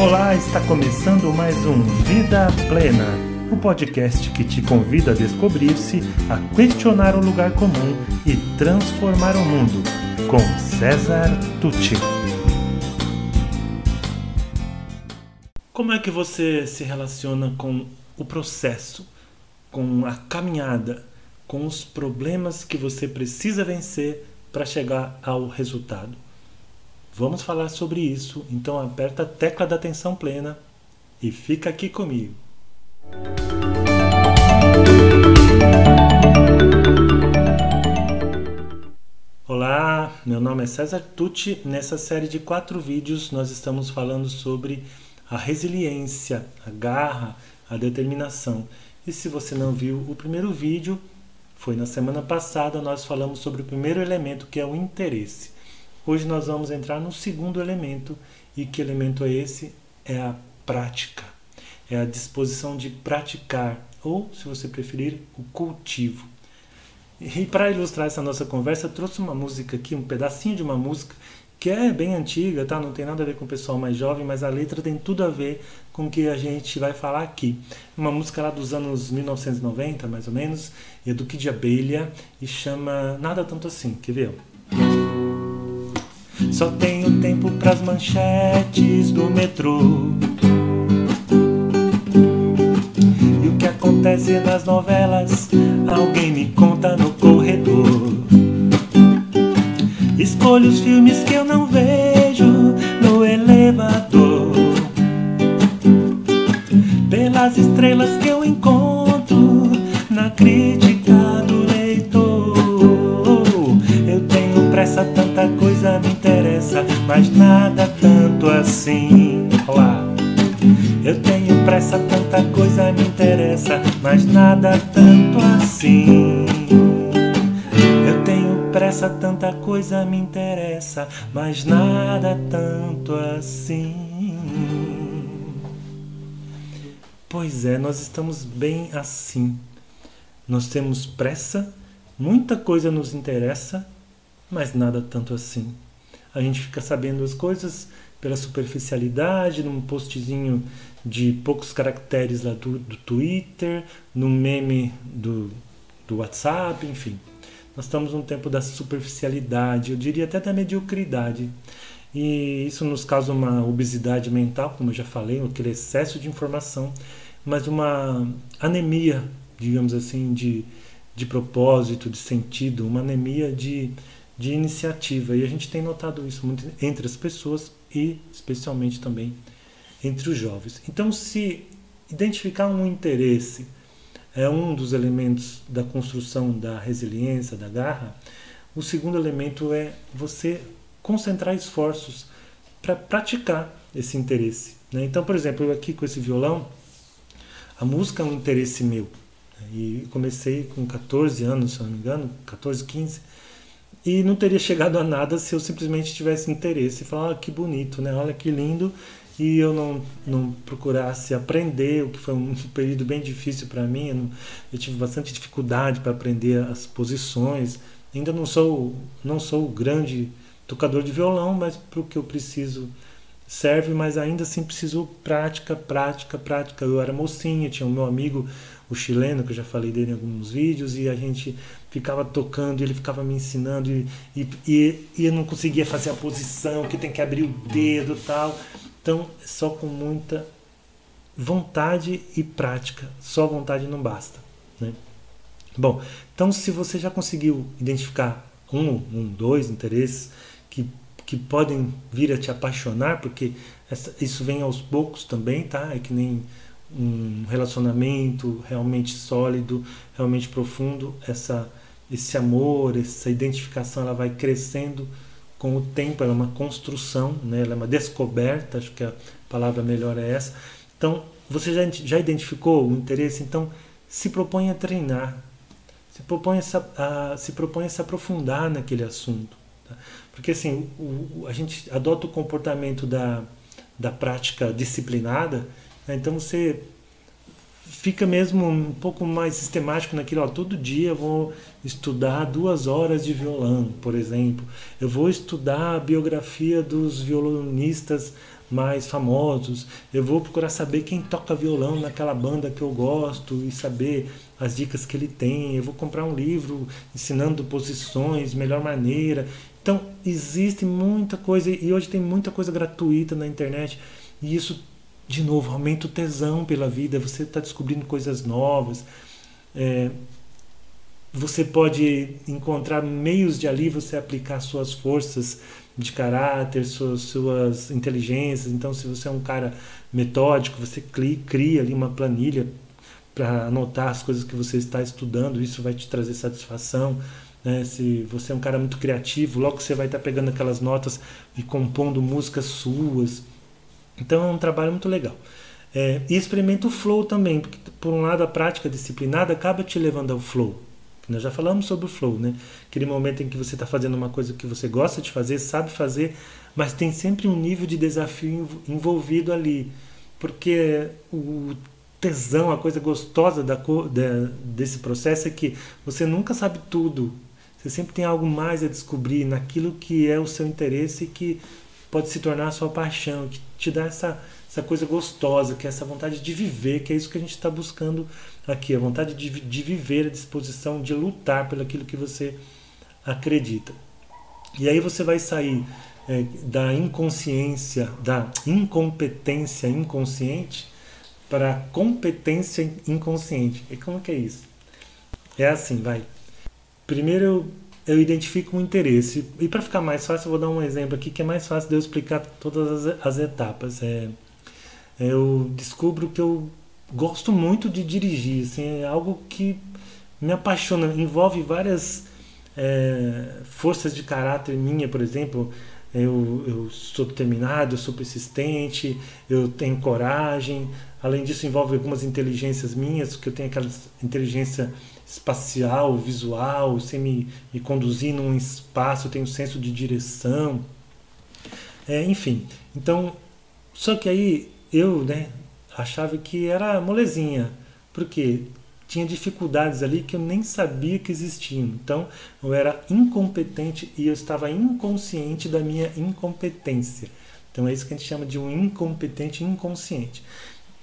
Olá, está começando mais um Vida Plena, o podcast que te convida a descobrir-se, a questionar o lugar comum e transformar o mundo, com César Tucci. Como é que você se relaciona com o processo, com a caminhada, com os problemas que você precisa vencer para chegar ao resultado? Vamos falar sobre isso, então aperta a tecla da atenção plena e fica aqui comigo. Olá, meu nome é César Tucci. Nessa série de quatro vídeos nós estamos falando sobre a resiliência, a garra, a determinação. E se você não viu o primeiro vídeo, foi na semana passada nós falamos sobre o primeiro elemento que é o interesse. Hoje nós vamos entrar no segundo elemento, e que elemento é esse? É a prática. É a disposição de praticar, ou, se você preferir, o cultivo. E para ilustrar essa nossa conversa, trouxe uma música aqui, um pedacinho de uma música que é bem antiga, tá? Não tem nada a ver com o pessoal mais jovem, mas a letra tem tudo a ver com o que a gente vai falar aqui. Uma música lá dos anos 1990, mais ou menos, é do Kid Abelha e chama Nada Tanto Assim. Quer ver? Só tenho tempo pras manchetes do metrô. E o que acontece nas novelas, alguém me conta no corredor. Escolho os filmes que eu não vejo no elevador. Tanta coisa me interessa, mas nada tanto assim. Pois é, nós estamos bem assim. Nós temos pressa, muita coisa nos interessa, mas nada tanto assim. A gente fica sabendo as coisas pela superficialidade, num postzinho de poucos caracteres lá do, do Twitter, num meme do, do WhatsApp, enfim. Nós estamos num tempo da superficialidade, eu diria até da mediocridade. E isso nos causa uma obesidade mental, como eu já falei, aquele excesso de informação, mas uma anemia, digamos assim, de, de propósito, de sentido, uma anemia de, de iniciativa. E a gente tem notado isso muito entre as pessoas e especialmente também entre os jovens. Então, se identificar um interesse é um dos elementos da construção da resiliência, da garra, o segundo elemento é você concentrar esforços para praticar esse interesse. Né? Então, por exemplo, eu aqui com esse violão, a música é um interesse meu. Né? E comecei com 14 anos, se não me engano, 14, 15, e não teria chegado a nada se eu simplesmente tivesse interesse e falar, ah, que bonito, né? Olha que lindo, e eu não, não procurasse aprender, o que foi um período bem difícil para mim. Eu, eu, tive bastante dificuldade para aprender as posições. Ainda não sou não sou o grande tocador de violão, mas para o que eu preciso serve, mas ainda assim preciso prática, prática, prática. Eu era mocinha, tinha o meu amigo, o chileno, que eu já falei dele em alguns vídeos, e a gente ficava tocando, ele ficava me ensinando, e, e, e eu não conseguia fazer a posição, que tem que abrir o dedo tal. Então, só com muita vontade e prática. Só vontade não basta. Né? Bom, então se você já conseguiu identificar um, um, dois interesses que, que podem vir a te apaixonar, porque essa, isso vem aos poucos também, tá? É que nem um relacionamento realmente sólido, realmente profundo, essa, esse amor, essa identificação, ela vai crescendo com o tempo, ela é uma construção, né? ela é uma descoberta, acho que a palavra melhor é essa. Então, você já, já identificou o interesse? Então, se propõe a treinar, se propõe a, a se, propõe a se aprofundar naquele assunto. Tá? Porque assim, o, a gente adota o comportamento da, da prática disciplinada, né? então você fica mesmo um pouco mais sistemático naquilo. Ó, todo dia eu vou estudar duas horas de violão, por exemplo. Eu vou estudar a biografia dos violonistas mais famosos, eu vou procurar saber quem toca violão naquela banda que eu gosto e saber as dicas que ele tem, eu vou comprar um livro ensinando posições, melhor maneira. Então, existe muita coisa e hoje tem muita coisa gratuita na internet e isso, de novo, aumenta o tesão pela vida, você está descobrindo coisas novas. É, você pode encontrar meios de ali você aplicar suas forças de caráter, suas, suas inteligências. Então, se você é um cara metódico, você cria ali uma planilha para anotar as coisas que você está estudando, isso vai te trazer satisfação. Né? Se você é um cara muito criativo, logo você vai estar pegando aquelas notas e compondo músicas suas. Então é um trabalho muito legal. É, e experimenta o flow também, porque por um lado a prática disciplinada acaba te levando ao flow. Nós já falamos sobre o flow, né? Aquele momento em que você está fazendo uma coisa que você gosta de fazer, sabe fazer, mas tem sempre um nível de desafio envolvido ali. Porque o tesão, a coisa gostosa da, desse processo é que você nunca sabe tudo. Você sempre tem algo mais a descobrir naquilo que é o seu interesse e que pode se tornar a sua paixão, que te dá essa, essa coisa gostosa, que é essa vontade de viver, que é isso que a gente está buscando aqui, a vontade de, de viver, a disposição de lutar pelo aquilo que você acredita. E aí você vai sair é, da inconsciência, da incompetência inconsciente para competência inconsciente. E como que é isso? É assim, vai. Primeiro eu, eu identifico um interesse. E para ficar mais fácil, eu vou dar um exemplo aqui que é mais fácil de eu explicar todas as, as etapas. É, eu descubro que eu gosto muito de dirigir, assim, é algo que me apaixona, envolve várias é, forças de caráter minha, por exemplo, eu, eu sou determinado, eu sou persistente, eu tenho coragem. Além disso, envolve algumas inteligências minhas, que eu tenho aquela inteligência espacial, visual, sem me, me conduzir num espaço, eu tenho senso de direção. É, enfim, então, só que aí eu, né, achava que era molezinha, porque tinha dificuldades ali que eu nem sabia que existiam. Então, eu era incompetente e eu estava inconsciente da minha incompetência. Então, é isso que a gente chama de um incompetente inconsciente.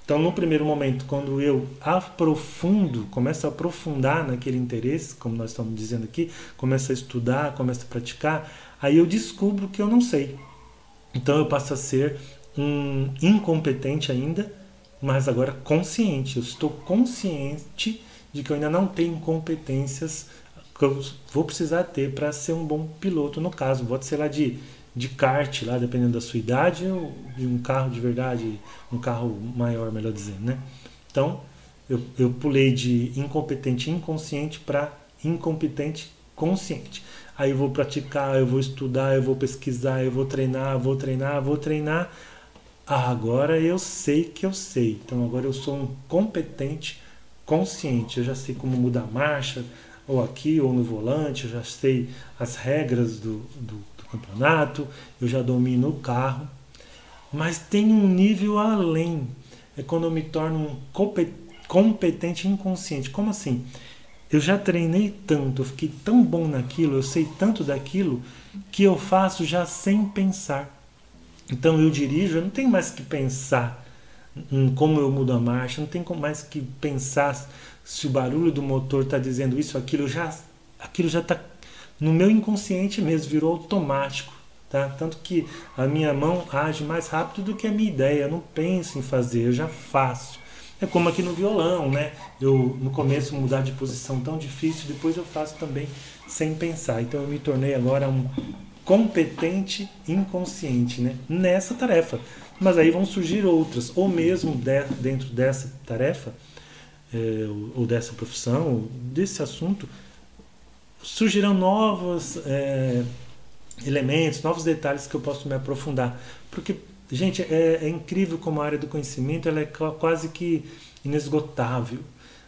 Então, no primeiro momento, quando eu aprofundo, começo a aprofundar naquele interesse, como nós estamos dizendo aqui, começo a estudar, começo a praticar, aí eu descubro que eu não sei. Então, eu passo a ser um incompetente ainda, mas agora consciente. Eu estou consciente de que eu ainda não tenho competências que eu vou precisar ter para ser um bom piloto, no caso. Pode ser lá de, de kart, lá, dependendo da sua idade, ou de um carro de verdade, um carro maior, melhor dizendo, né? Então, eu, eu pulei de incompetente inconsciente para incompetente consciente. Aí eu vou praticar, eu vou estudar, eu vou pesquisar, eu vou treinar, vou treinar, vou treinar ah, agora eu sei que eu sei. Então agora eu sou um competente consciente. Eu já sei como mudar a marcha, ou aqui, ou no volante, eu já sei as regras do, do, do campeonato, eu já domino o carro. Mas tem um nível além. É quando eu me torno um competente inconsciente. Como assim? Eu já treinei tanto, eu fiquei tão bom naquilo, eu sei tanto daquilo, que eu faço já sem pensar. Então eu dirijo, eu não tenho mais que pensar em como eu mudo a marcha, não tenho mais que pensar se o barulho do motor está dizendo isso, aquilo já, aquilo já está no meu inconsciente mesmo, virou automático. Tá? Tanto que a minha mão age mais rápido do que a minha ideia, eu não penso em fazer, eu já faço. É como aqui no violão, né? Eu no começo mudar de posição tão difícil, depois eu faço também sem pensar. Então eu me tornei agora um competente inconsciente né, nessa tarefa. Mas aí vão surgir outras, ou mesmo de, dentro dessa tarefa, é, ou dessa profissão, ou desse assunto, surgirão novos é, elementos, novos detalhes que eu posso me aprofundar. Porque, gente, é, é incrível como a área do conhecimento ela é quase que inesgotável.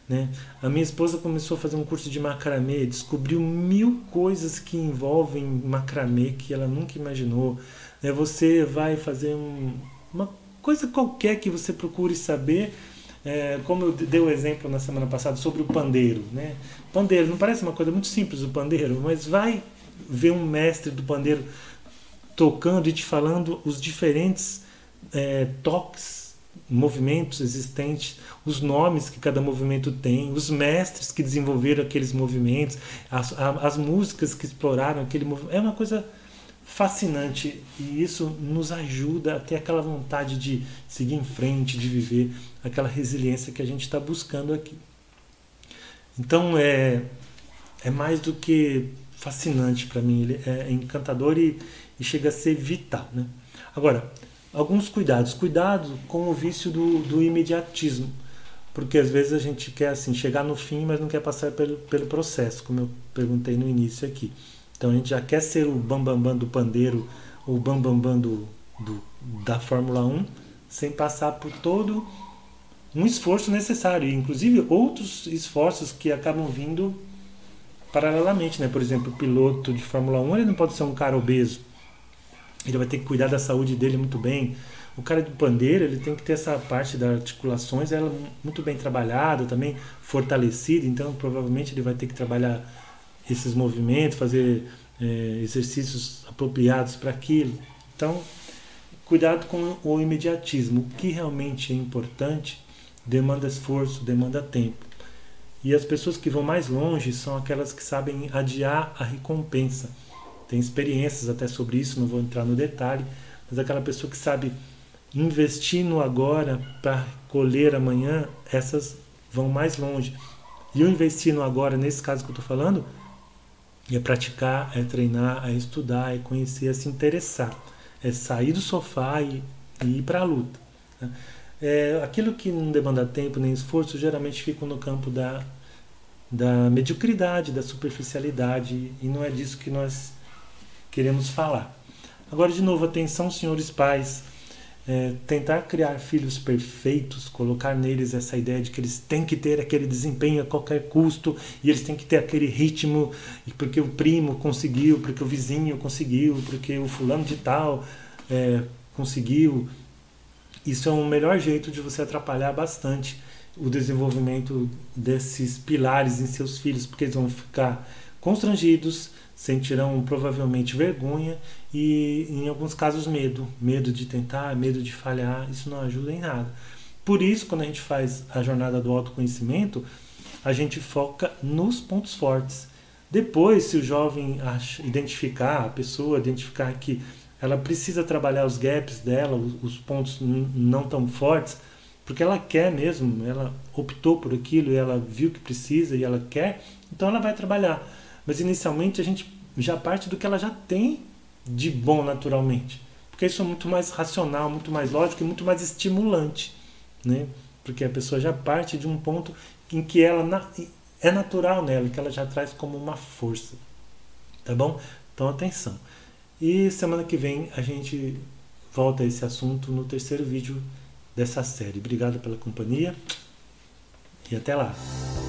Né? A minha esposa começou a fazer um curso de macramê, descobriu mil coisas que envolvem macramê que ela nunca imaginou. Né? Você vai fazer um, uma coisa qualquer que você procure saber, é, como eu dei o exemplo na semana passada sobre o pandeiro. Né? Pandeiro, não parece uma coisa muito simples o pandeiro, mas vai ver um mestre do pandeiro tocando e te falando os diferentes é, toques, movimentos existentes, os nomes que cada movimento tem, os mestres que desenvolveram aqueles movimentos, as, as músicas que exploraram aquele movimento. É uma coisa fascinante e isso nos ajuda a ter aquela vontade de seguir em frente, de viver aquela resiliência que a gente está buscando aqui. Então é, é mais do que fascinante para mim, ele é encantador e, e, chega a ser vital. Né? Agora, alguns cuidados. Cuidado com o vício do, do imediatismo, porque às vezes a gente quer assim chegar no fim, mas não quer passar pelo, pelo processo, como eu perguntei no início aqui. Então a gente já quer ser o bambambam bam, bam do pandeiro, o bambambam bam, do, do, da Fórmula 1, sem passar por todo um esforço necessário, inclusive outros esforços que acabam vindo paralelamente, né? Por exemplo, o piloto de Fórmula 1 ele não pode ser um cara obeso, ele vai ter que cuidar da saúde dele muito bem. O cara do pandeiro ele tem que ter essa parte das articulações ela muito bem trabalhada, também fortalecida, então provavelmente ele vai ter que trabalhar esses movimentos, fazer é, exercícios apropriados para aquilo. Então, cuidado com o imediatismo. O que realmente é importante demanda esforço, demanda tempo. E as pessoas que vão mais longe são aquelas que sabem adiar a recompensa. Tem experiências até sobre isso, não vou entrar no detalhe, mas aquela pessoa que sabe investir no agora para colher amanhã, essas vão mais longe. E o investir no agora, nesse caso que eu estou falando, é praticar, é treinar, é estudar, é conhecer, é se interessar, é sair do sofá e, e ir para a luta. Né? É, aquilo que não demanda tempo nem esforço geralmente fica no campo da, da mediocridade, da superficialidade, e não é disso que nós queremos falar. Agora, de novo, atenção, senhores pais. É, tentar criar filhos perfeitos, colocar neles essa ideia de que eles têm que ter aquele desempenho a qualquer custo e eles têm que ter aquele ritmo, porque o primo conseguiu, porque o vizinho conseguiu, porque o fulano de tal é, conseguiu. Isso é um melhor jeito de você atrapalhar bastante o desenvolvimento desses pilares em seus filhos, porque eles vão ficar constrangidos, sentirão provavelmente vergonha e, em alguns casos, medo. Medo de tentar, medo de falhar, isso não ajuda em nada. Por isso, quando a gente faz a jornada do autoconhecimento, a gente foca nos pontos fortes. Depois, se o jovem identificar, a pessoa identificar que ela precisa trabalhar os gaps dela, os pontos não tão fortes, porque ela quer mesmo, ela optou por aquilo, ela viu que precisa e ela quer, então ela vai trabalhar. Mas inicialmente a gente já parte do que ela já tem de bom naturalmente, porque isso é muito mais racional, muito mais lógico e muito mais estimulante, né? Porque a pessoa já parte de um ponto em que ela é natural nela, que ela já traz como uma força. Tá bom? Então atenção. E semana que vem a gente volta a esse assunto no terceiro vídeo dessa série. Obrigado pela companhia e até lá.